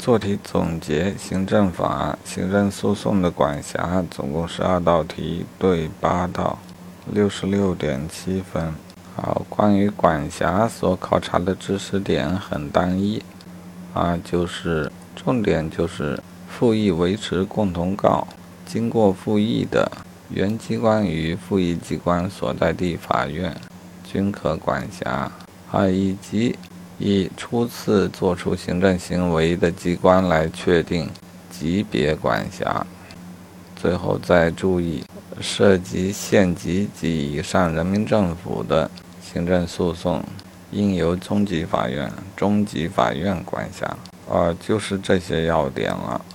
做题总结：行政法、行政诉讼的管辖总共十二道题，对八道，六十六点七分。好，关于管辖所考察的知识点很单一，啊，就是重点就是复议维持共同告，经过复议的原机关与复议机关所在地法院均可管辖，啊，以及。以初次作出行政行为的机关来确定级别管辖。最后再注意，涉及县级及以上人民政府的行政诉讼，应由中级法院、中级法院管辖。啊，就是这些要点了。